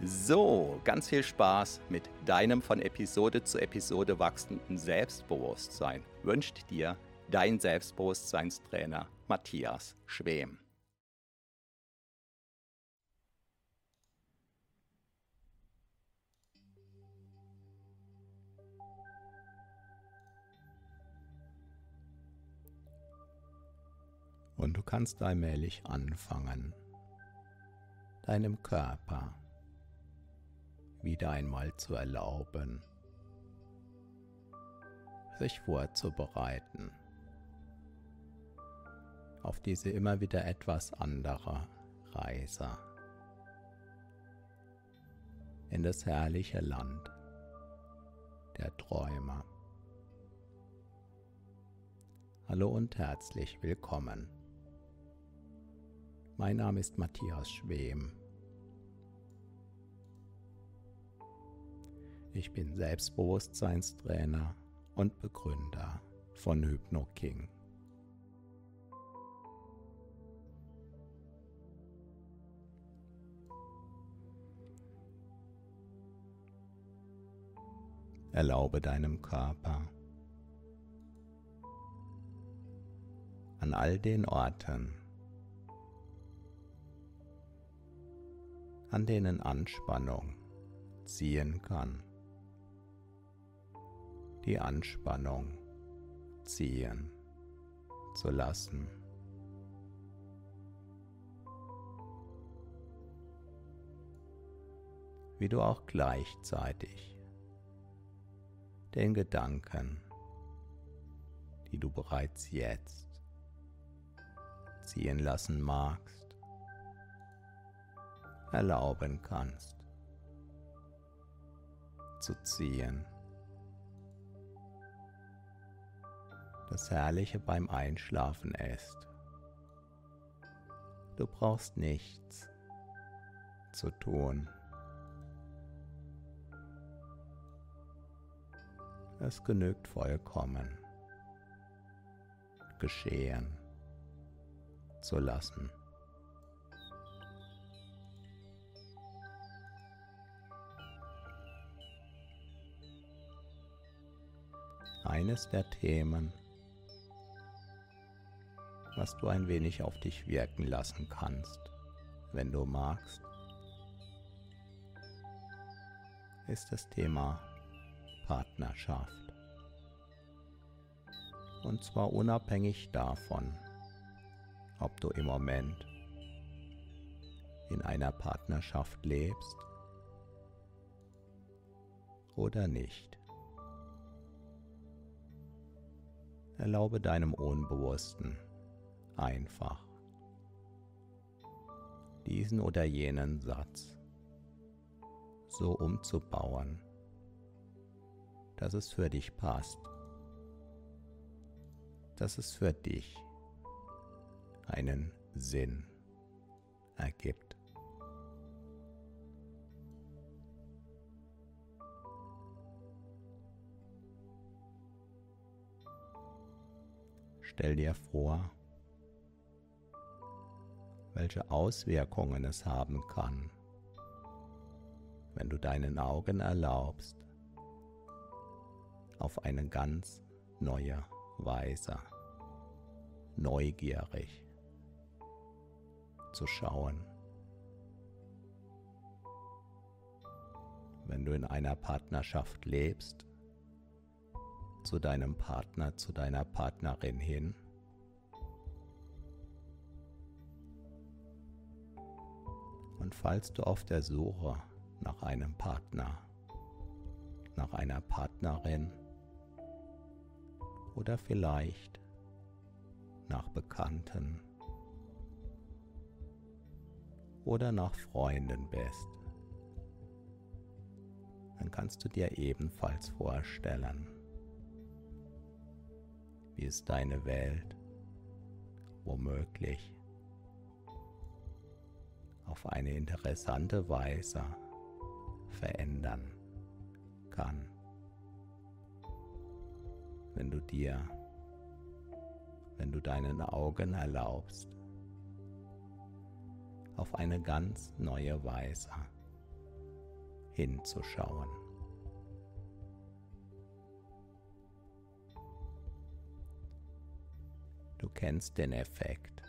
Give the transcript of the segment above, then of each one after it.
So, ganz viel Spaß mit deinem von Episode zu Episode wachsenden Selbstbewusstsein wünscht dir dein Selbstbewusstseinstrainer Matthias Schwem. Und du kannst allmählich anfangen, deinem Körper wieder einmal zu erlauben, sich vorzubereiten auf diese immer wieder etwas andere Reise in das herrliche Land der Träume. Hallo und herzlich willkommen. Mein Name ist Matthias Schwem Ich bin Selbstbewusstseinstrainer und Begründer von HypnoKing. Erlaube deinem Körper an all den Orten, an denen Anspannung ziehen kann, die Anspannung ziehen zu lassen. Wie du auch gleichzeitig den Gedanken, die du bereits jetzt ziehen lassen magst, erlauben kannst zu ziehen. Das Herrliche beim Einschlafen ist. Du brauchst nichts zu tun. Es genügt vollkommen geschehen zu lassen. Eines der Themen, was du ein wenig auf dich wirken lassen kannst, wenn du magst, ist das Thema Partnerschaft. Und zwar unabhängig davon, ob du im Moment in einer Partnerschaft lebst oder nicht. Erlaube deinem Unbewussten einfach diesen oder jenen Satz so umzubauen, dass es für dich passt, dass es für dich einen Sinn ergibt. Stell dir vor, welche Auswirkungen es haben kann, wenn du deinen Augen erlaubst, auf eine ganz neue Weise, neugierig zu schauen. Wenn du in einer Partnerschaft lebst, zu deinem Partner, zu deiner Partnerin hin. Und falls du auf der Suche nach einem Partner, nach einer Partnerin oder vielleicht nach Bekannten oder nach Freunden bist, dann kannst du dir ebenfalls vorstellen, wie es deine Welt womöglich auf eine interessante Weise verändern kann, wenn du dir, wenn du deinen Augen erlaubst, auf eine ganz neue Weise hinzuschauen. Du kennst den Effekt,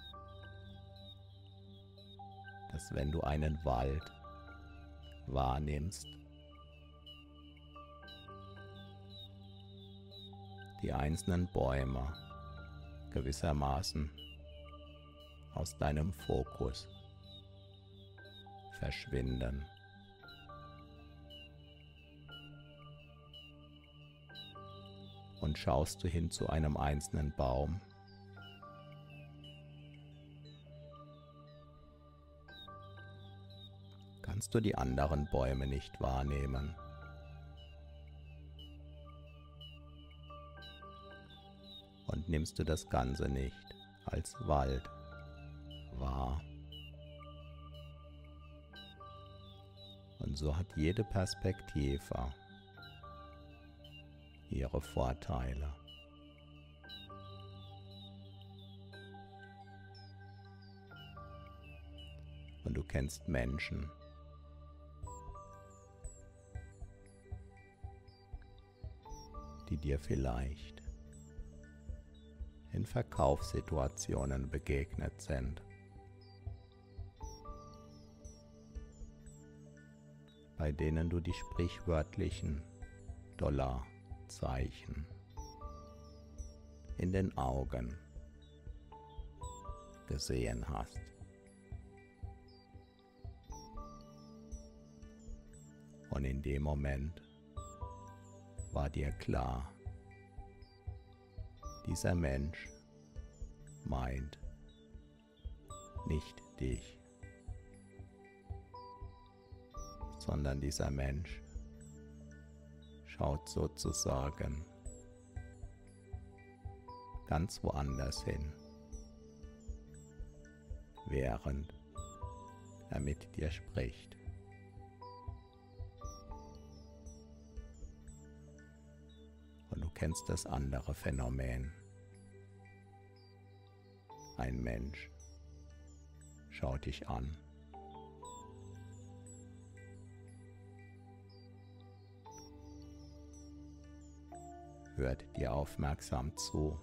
dass wenn du einen Wald wahrnimmst, die einzelnen Bäume gewissermaßen aus deinem Fokus verschwinden. Und schaust du hin zu einem einzelnen Baum, kannst du die anderen Bäume nicht wahrnehmen. Und nimmst du das Ganze nicht als Wald wahr. Und so hat jede Perspektive ihre Vorteile. Und du kennst Menschen, die dir vielleicht in Verkaufssituationen begegnet sind. bei denen du die sprichwörtlichen Dollarzeichen in den Augen gesehen hast. Und in dem Moment war dir klar, dieser Mensch meint nicht dich, sondern dieser Mensch schaut sozusagen ganz woanders hin, während er mit dir spricht. Kennst das andere Phänomen. Ein Mensch schaut dich an. Hört dir aufmerksam zu.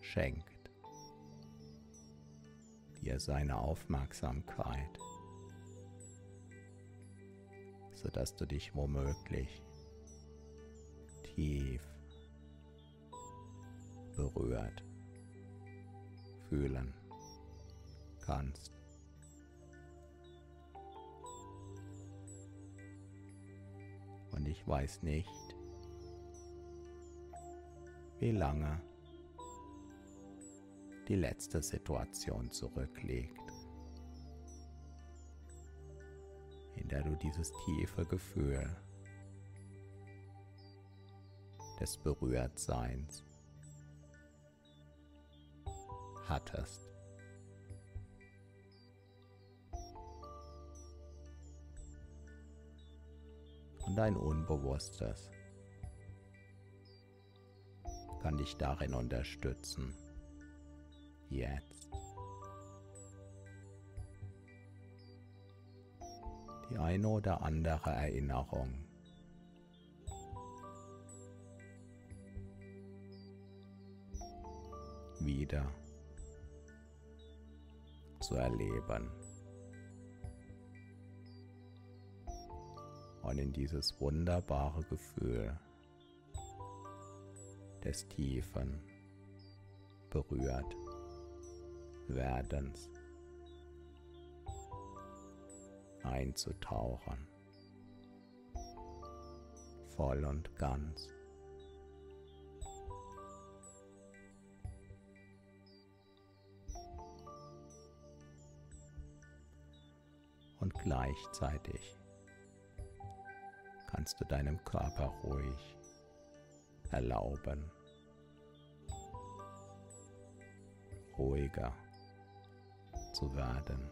Schenkt dir seine Aufmerksamkeit, sodass du dich womöglich tief berührt fühlen kannst. Und ich weiß nicht, wie lange die letzte Situation zurückliegt, in der du dieses tiefe Gefühl des Berührtseins hattest. Und dein Unbewusstes kann dich darin unterstützen, jetzt die eine oder andere Erinnerung wieder zu erleben. Und in dieses wunderbare Gefühl des tiefen, berührt werdens einzutauchen, voll und ganz. Gleichzeitig kannst du deinem Körper ruhig erlauben, ruhiger zu werden.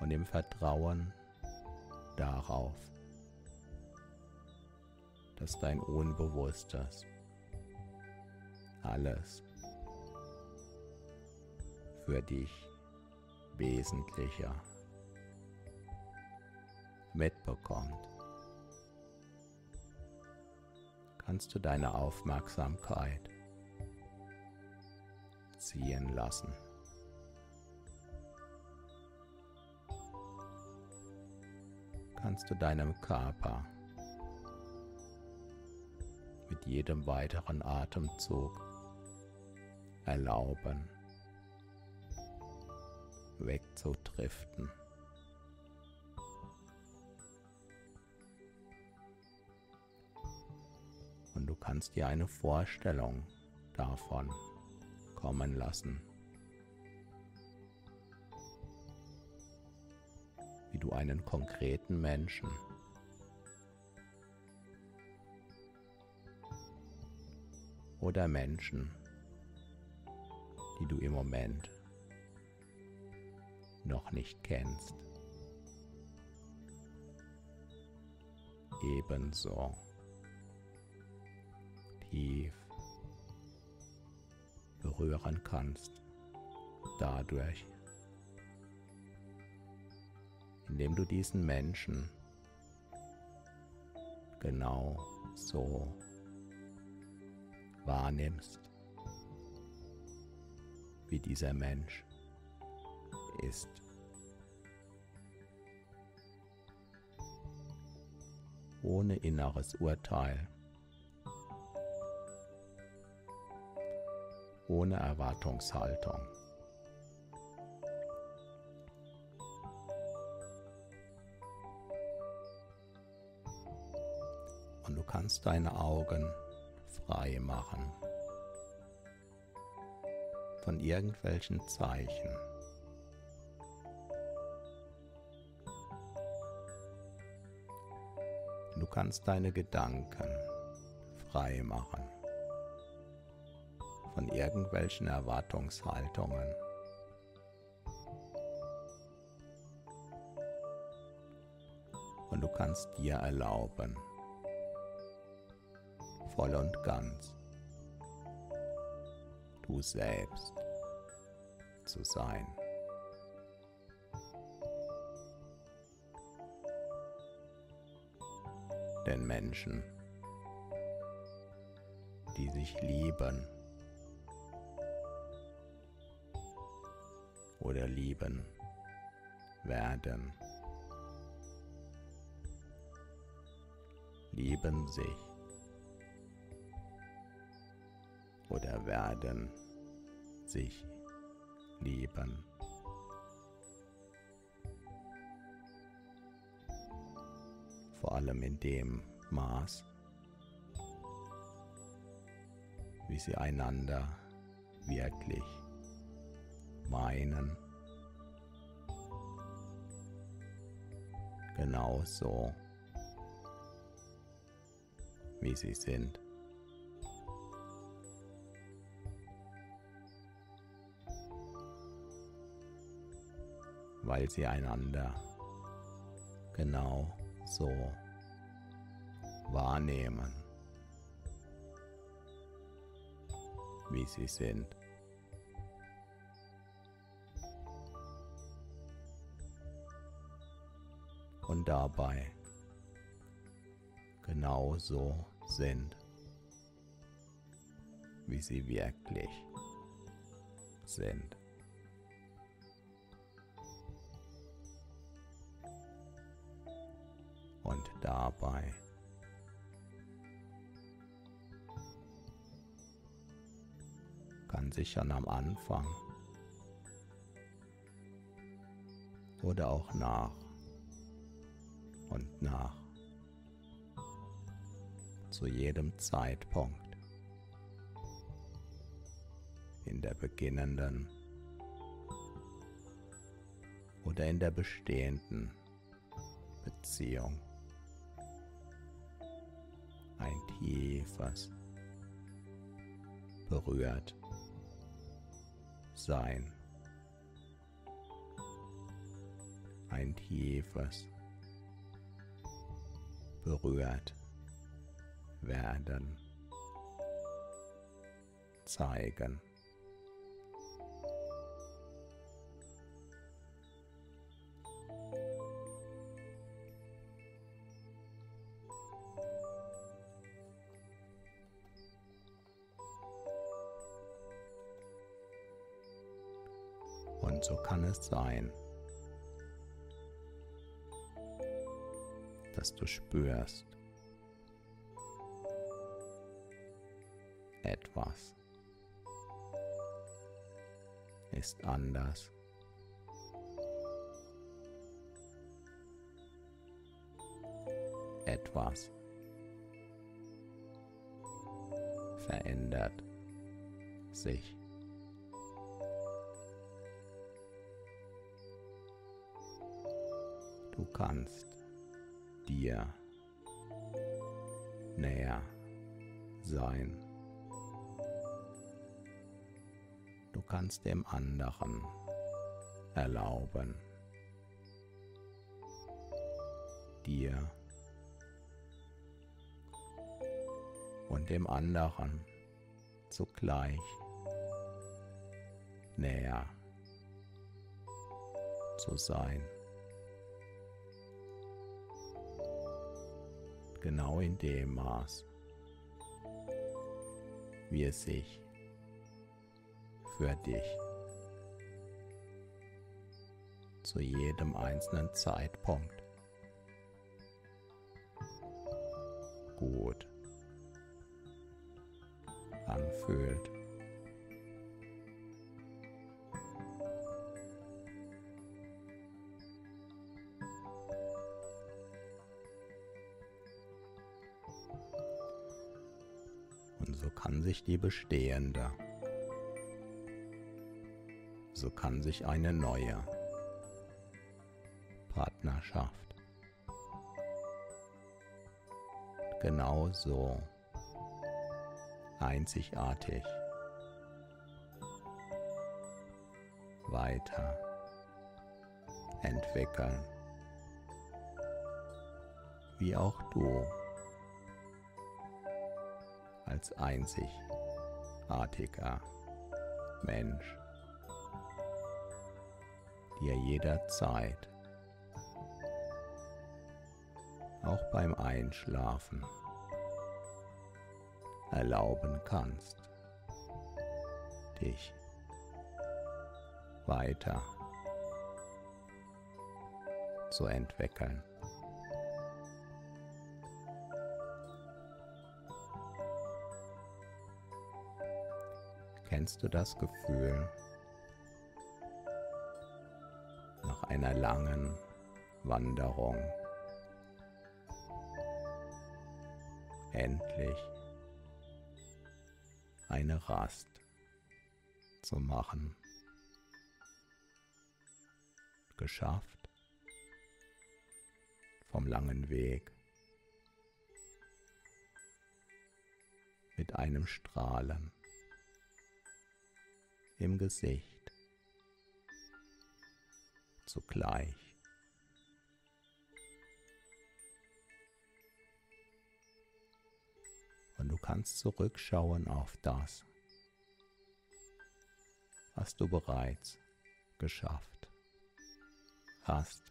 Und im Vertrauen darauf, dass dein Unbewusstes alles für dich Wesentlicher mitbekommt, kannst du deine Aufmerksamkeit ziehen lassen. Kannst du deinem Körper mit jedem weiteren Atemzug erlauben, wegzudriften. Und du kannst dir eine Vorstellung davon kommen lassen, wie du einen konkreten Menschen oder Menschen, die du im Moment noch nicht kennst. Ebenso tief berühren kannst, dadurch, indem du diesen Menschen genau so wahrnimmst, wie dieser Mensch ist. Ohne inneres Urteil, ohne Erwartungshaltung. Und du kannst deine Augen frei machen von irgendwelchen Zeichen. Kannst deine Gedanken frei machen von irgendwelchen Erwartungshaltungen. Und du kannst dir erlauben, voll und ganz du selbst zu sein. Denn Menschen, die sich lieben oder lieben werden, lieben sich oder werden sich lieben. Allem in dem Maß, wie sie einander wirklich meinen. Genauso wie sie sind. Weil sie einander genau so wahrnehmen, wie sie sind. Und dabei genauso sind, wie sie wirklich sind. Dabei. Kann sich schon am Anfang. Oder auch nach. Und nach. Zu jedem Zeitpunkt. In der beginnenden. Oder in der bestehenden Beziehung ein tiefes berührt sein. Ein tiefes berührt werden zeigen. So kann es sein, dass du spürst, etwas ist anders. Etwas verändert sich. Kannst dir näher sein. Du kannst dem anderen erlauben, dir und dem anderen zugleich näher zu sein. Genau in dem Maß, wie es sich für dich zu jedem einzelnen Zeitpunkt gut anfühlt. Sich die bestehende, so kann sich eine neue Partnerschaft. Genauso einzigartig weiter entwickeln, wie auch du als einzigartiger Mensch dir jederzeit, auch beim Einschlafen, erlauben kannst, dich weiter zu entwickeln. Kennst du das Gefühl, nach einer langen Wanderung endlich eine Rast zu machen? Geschafft vom langen Weg mit einem Strahlen im Gesicht zugleich. Und du kannst zurückschauen auf das, was du bereits geschafft hast.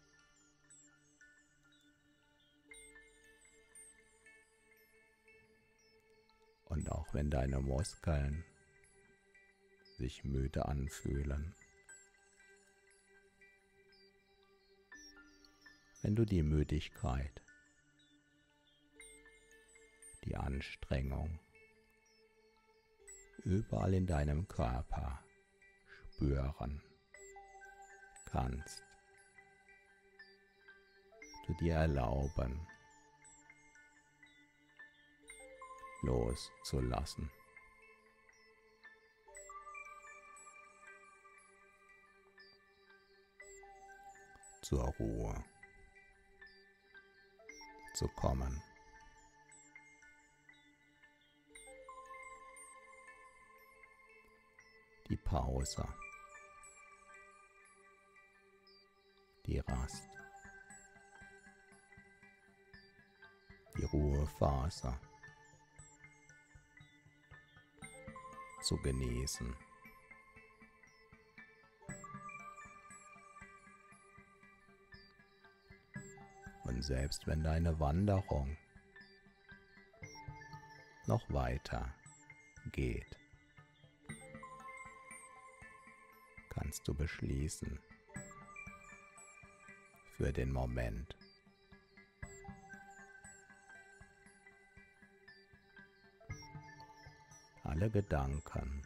Auch wenn deine Muskeln sich müde anfühlen. Wenn du die Müdigkeit, die Anstrengung überall in deinem Körper spüren kannst, du dir erlauben, loszulassen. Zur Ruhe zu kommen. Die Pause. Die Rast. Die Ruhephase. zu genießen. Und selbst wenn deine Wanderung noch weiter geht, kannst du beschließen, für den Moment alle Gedanken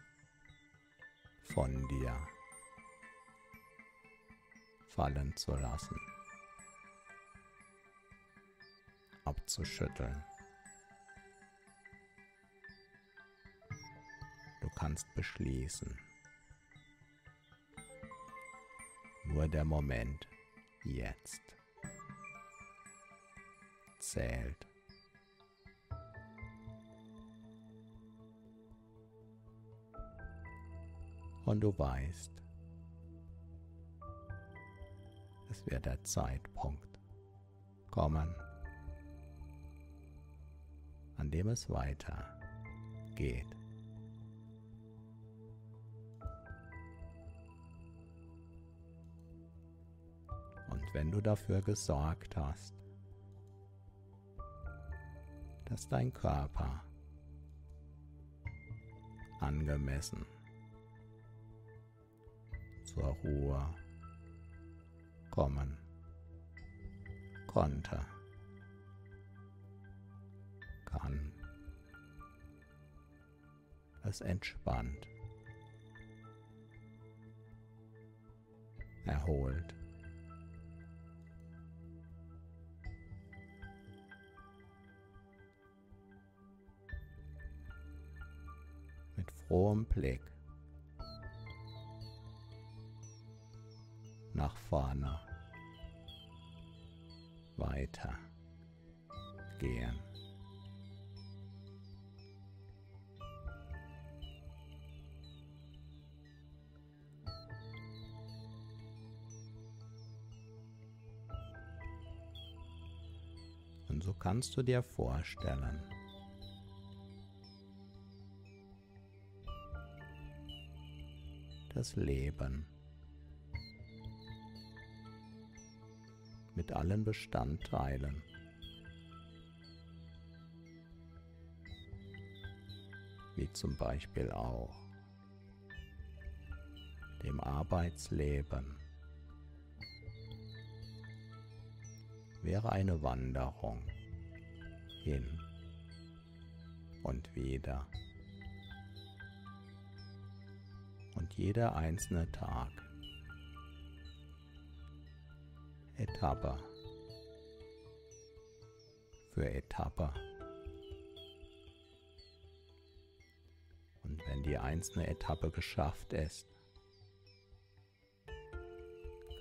von dir fallen zu lassen, abzuschütteln. Du kannst beschließen, nur der Moment jetzt zählt. und du weißt, es wird der Zeitpunkt kommen, an dem es weiter geht. Und wenn du dafür gesorgt hast, dass dein Körper angemessen zur Ruhe kommen konnte, kann es entspannt, erholt. Mit frohem Blick. Nach vorne. Weiter. Gehen. Kannst du dir vorstellen, das Leben. Mit allen Bestandteilen. Wie zum Beispiel auch dem Arbeitsleben. Wäre eine Wanderung hin und wieder. Und jeder einzelne Tag Etappe für Etappe. Und wenn die einzelne Etappe geschafft ist,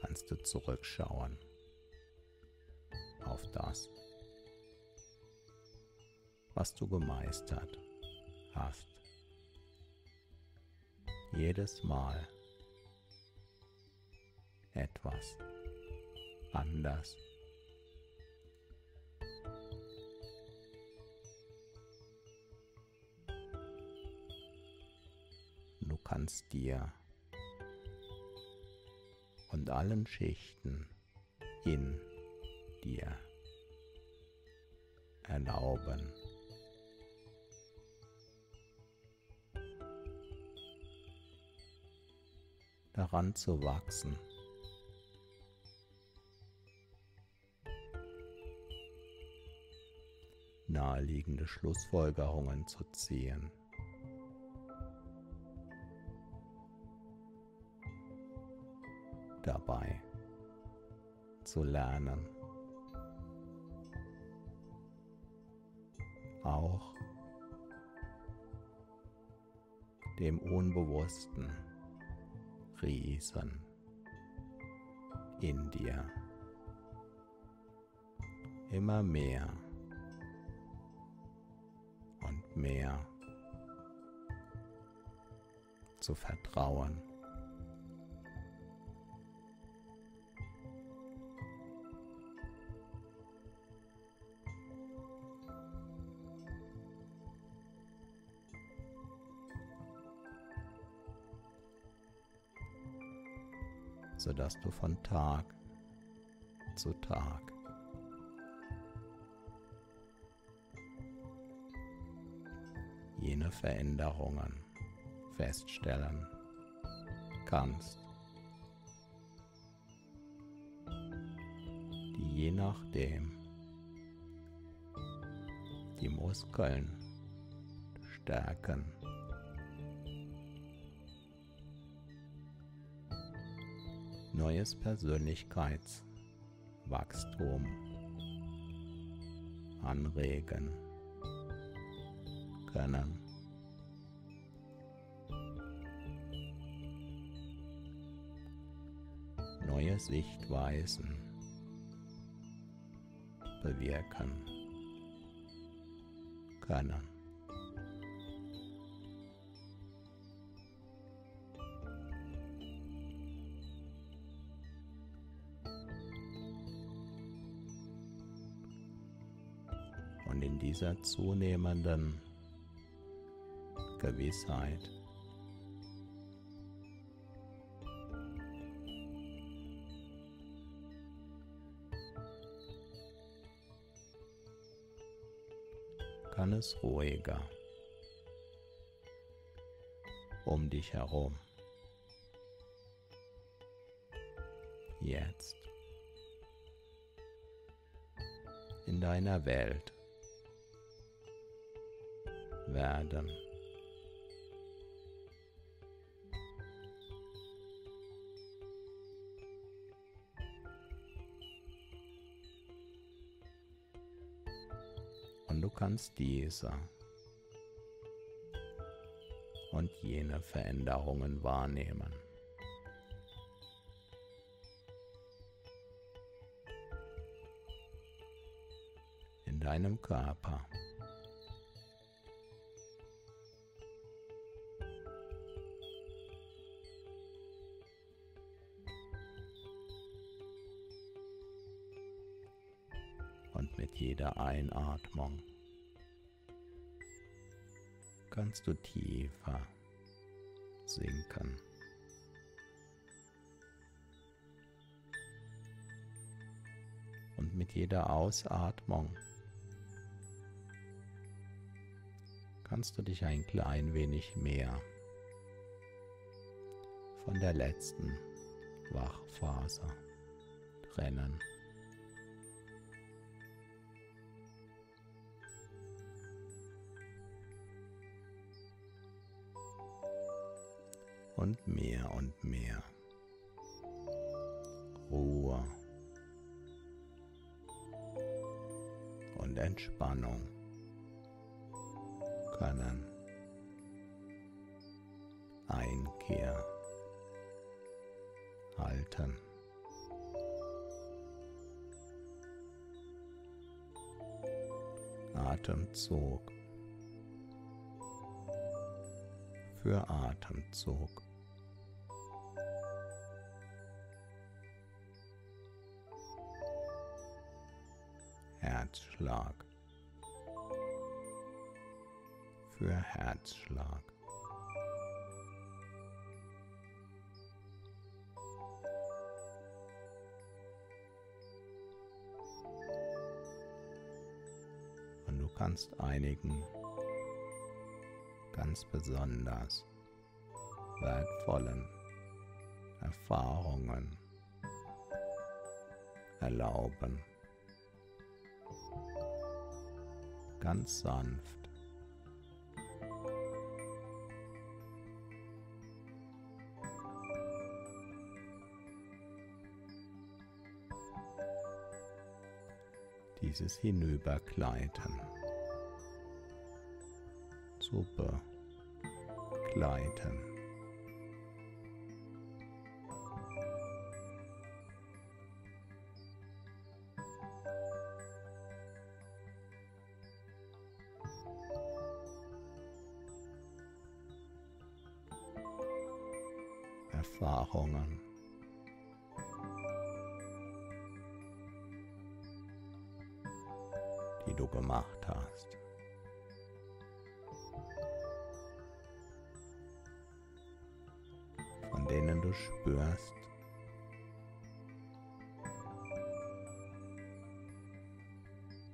kannst du zurückschauen auf das, was du gemeistert hast. Jedes Mal etwas anders. Du kannst dir und allen Schichten in dir erlauben, daran zu wachsen. naheliegende Schlussfolgerungen zu ziehen. Dabei zu lernen. Auch dem unbewussten Riesen in dir immer mehr und mehr zu vertrauen. Sodass du von Tag zu Tag jene Veränderungen feststellen kannst, die je nachdem die Muskeln stärken. Neues Persönlichkeitswachstum anregen können. Neue Sichtweisen bewirken können. Dieser zunehmenden Gewissheit. Kann es ruhiger um dich herum. Jetzt in deiner Welt werden. du kannst diese und jene Veränderungen wahrnehmen. In deinem Körper. Jeder Einatmung kannst du tiefer sinken. Und mit jeder Ausatmung kannst du dich ein klein wenig mehr von der letzten Wachphase trennen. Und mehr und mehr Ruhe und Entspannung können Einkehr halten. Atemzug für Atemzug. Herzschlag für Herzschlag. Und du kannst einigen ganz besonders wertvollen Erfahrungen erlauben. Ganz sanft. dieses Hinübergleiten zu begleiten. Erfahrungen Spürst,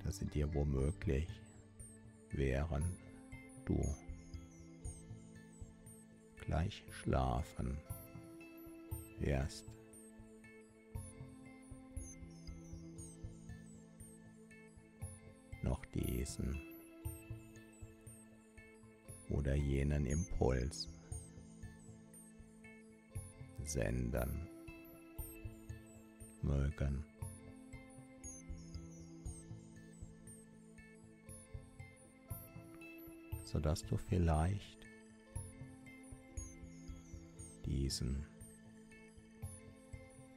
dass sie dir womöglich während du gleich schlafen wirst. Diesen oder jenen Impuls senden mögen. sodass du vielleicht diesen,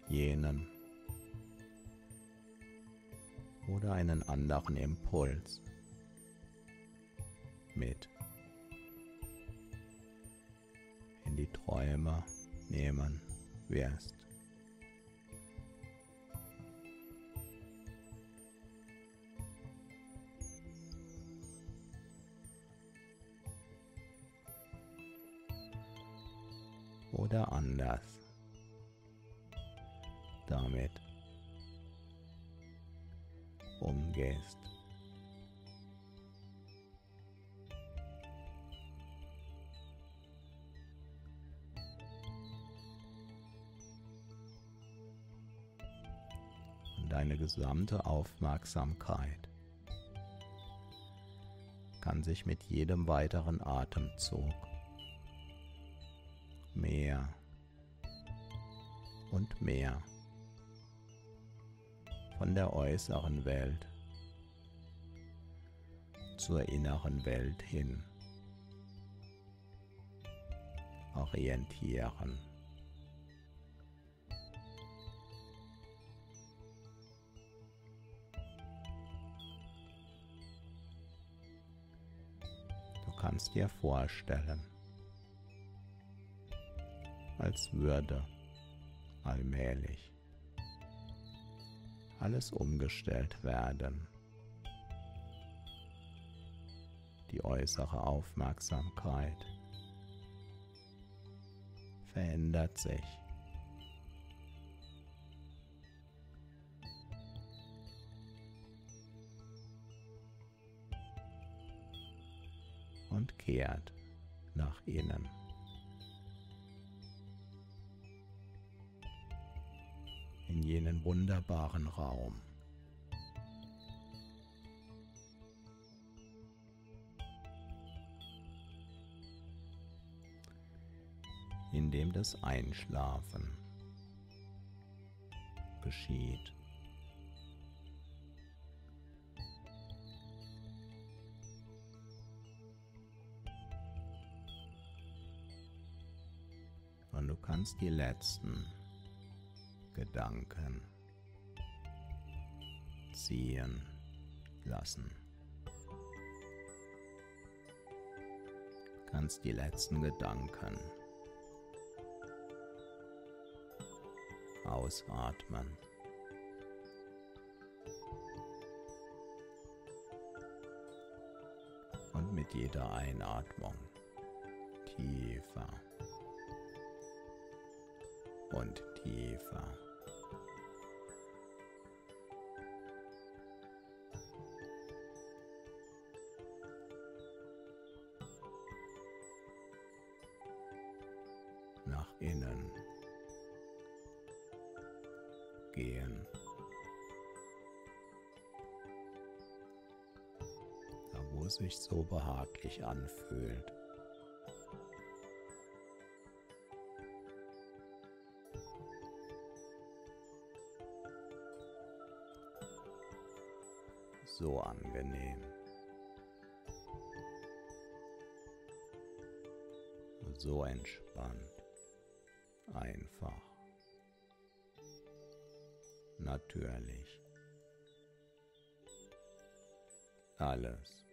jenen oder einen anderen Impuls mit in die Träume nehmen wirst. Oder anders damit umgehst. Gesamte Aufmerksamkeit kann sich mit jedem weiteren Atemzug mehr und mehr von der äußeren Welt zur inneren Welt hin orientieren. Kannst dir vorstellen, als würde allmählich alles umgestellt werden. Die äußere Aufmerksamkeit verändert sich. Und kehrt nach innen. in jenen wunderbaren Raum. in dem das Einschlafen geschieht. Kannst die letzten Gedanken ziehen lassen. Kannst die letzten Gedanken ausatmen. Und mit jeder Einatmung tiefer und tiefer. Nach innen gehen. Da wo es sich so behaglich anfühlt. So entspannt. Einfach. Natürlich. alles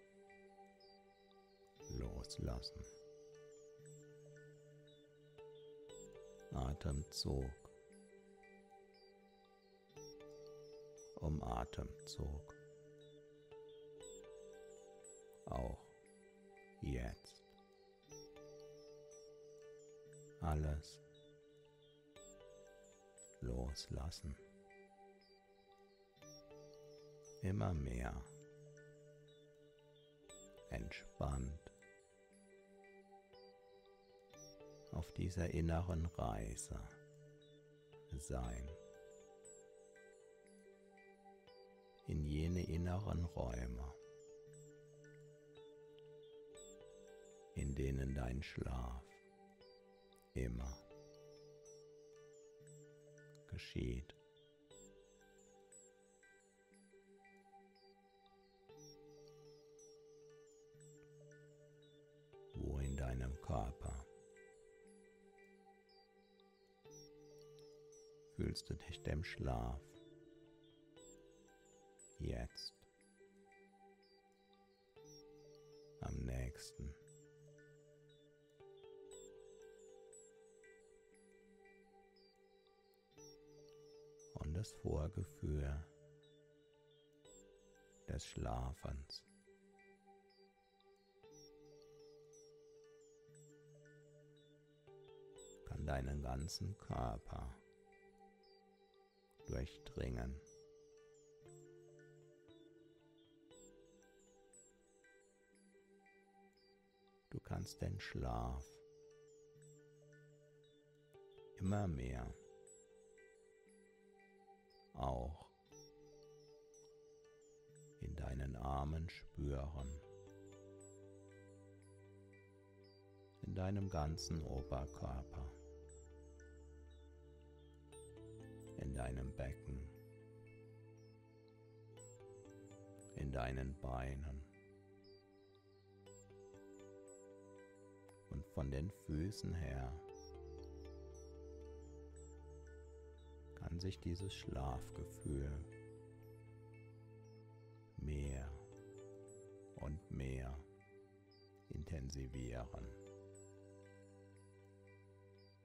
loslassen. Atemzug um Atemzug. Auch jetzt. Alles loslassen. Immer mehr entspannt auf dieser inneren Reise sein. In jene inneren Räume, in denen dein Schlaf immer geschieht. Körper. Fühlst du dich dem Schlaf jetzt am nächsten? Das Vorgefühl des Schlafens. deinen ganzen Körper durchdringen. Du kannst den Schlaf immer mehr auch in deinen Armen spüren, in deinem ganzen Oberkörper. in deinem Becken, in deinen Beinen. Und von den Füßen her sich dieses Schlafgefühl mehr und mehr intensivieren.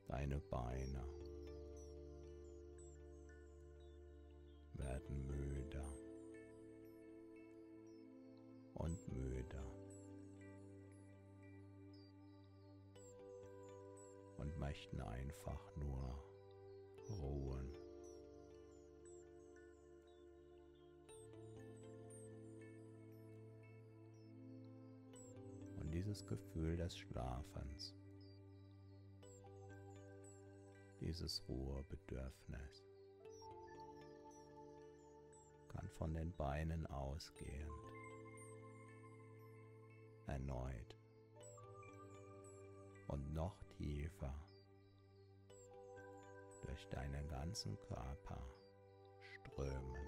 Deine Beine werden müder und müder und möchten einfach nur ruhen. Dieses Gefühl des Schlafens, dieses Ruhebedürfnis, kann von den Beinen ausgehend erneut und noch tiefer durch deinen ganzen Körper strömen,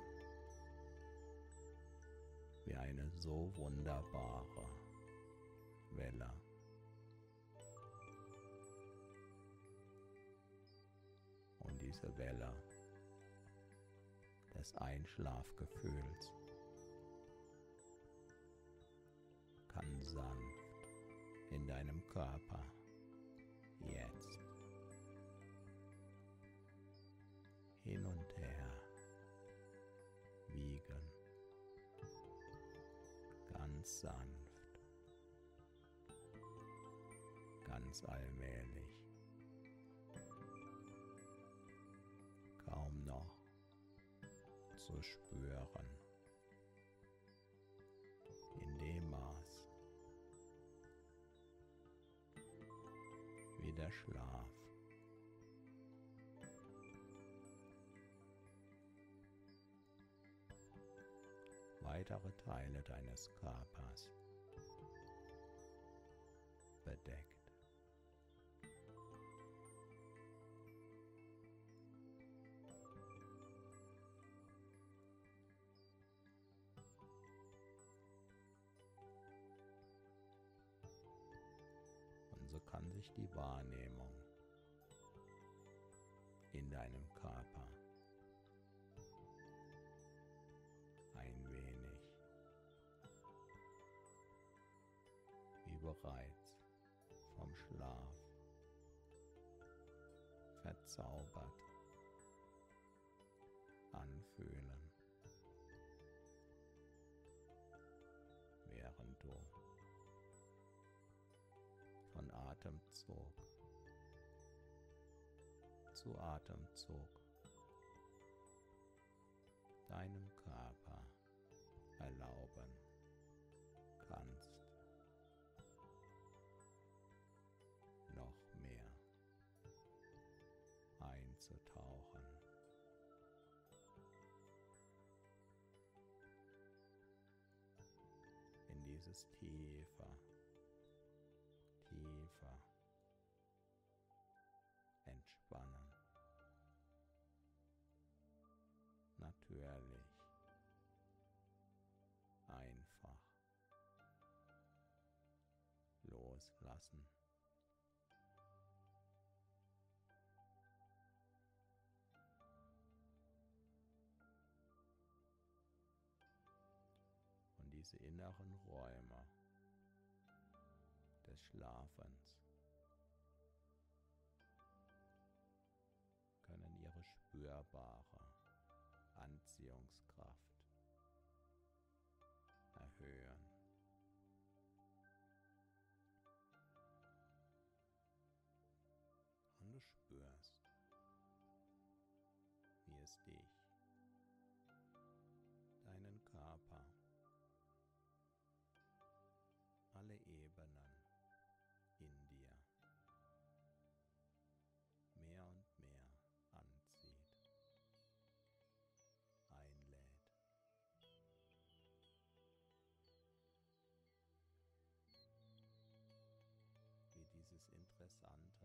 wie eine so wunderbare Welle. Und diese Welle des Einschlafgefühls kann sanft in deinem Körper allmählich. zu spüren. In dem Maß, wie der Schlaf weitere Teile deines Körpers sich die Wahrnehmung in deinem Körper. Ein wenig. Wie bereits vom Schlaf verzaubert Atemzug. Zu Atemzug loslassen. Und diese inneren Räume des Schlafens können ihre spürbare Anziehungskraft Wie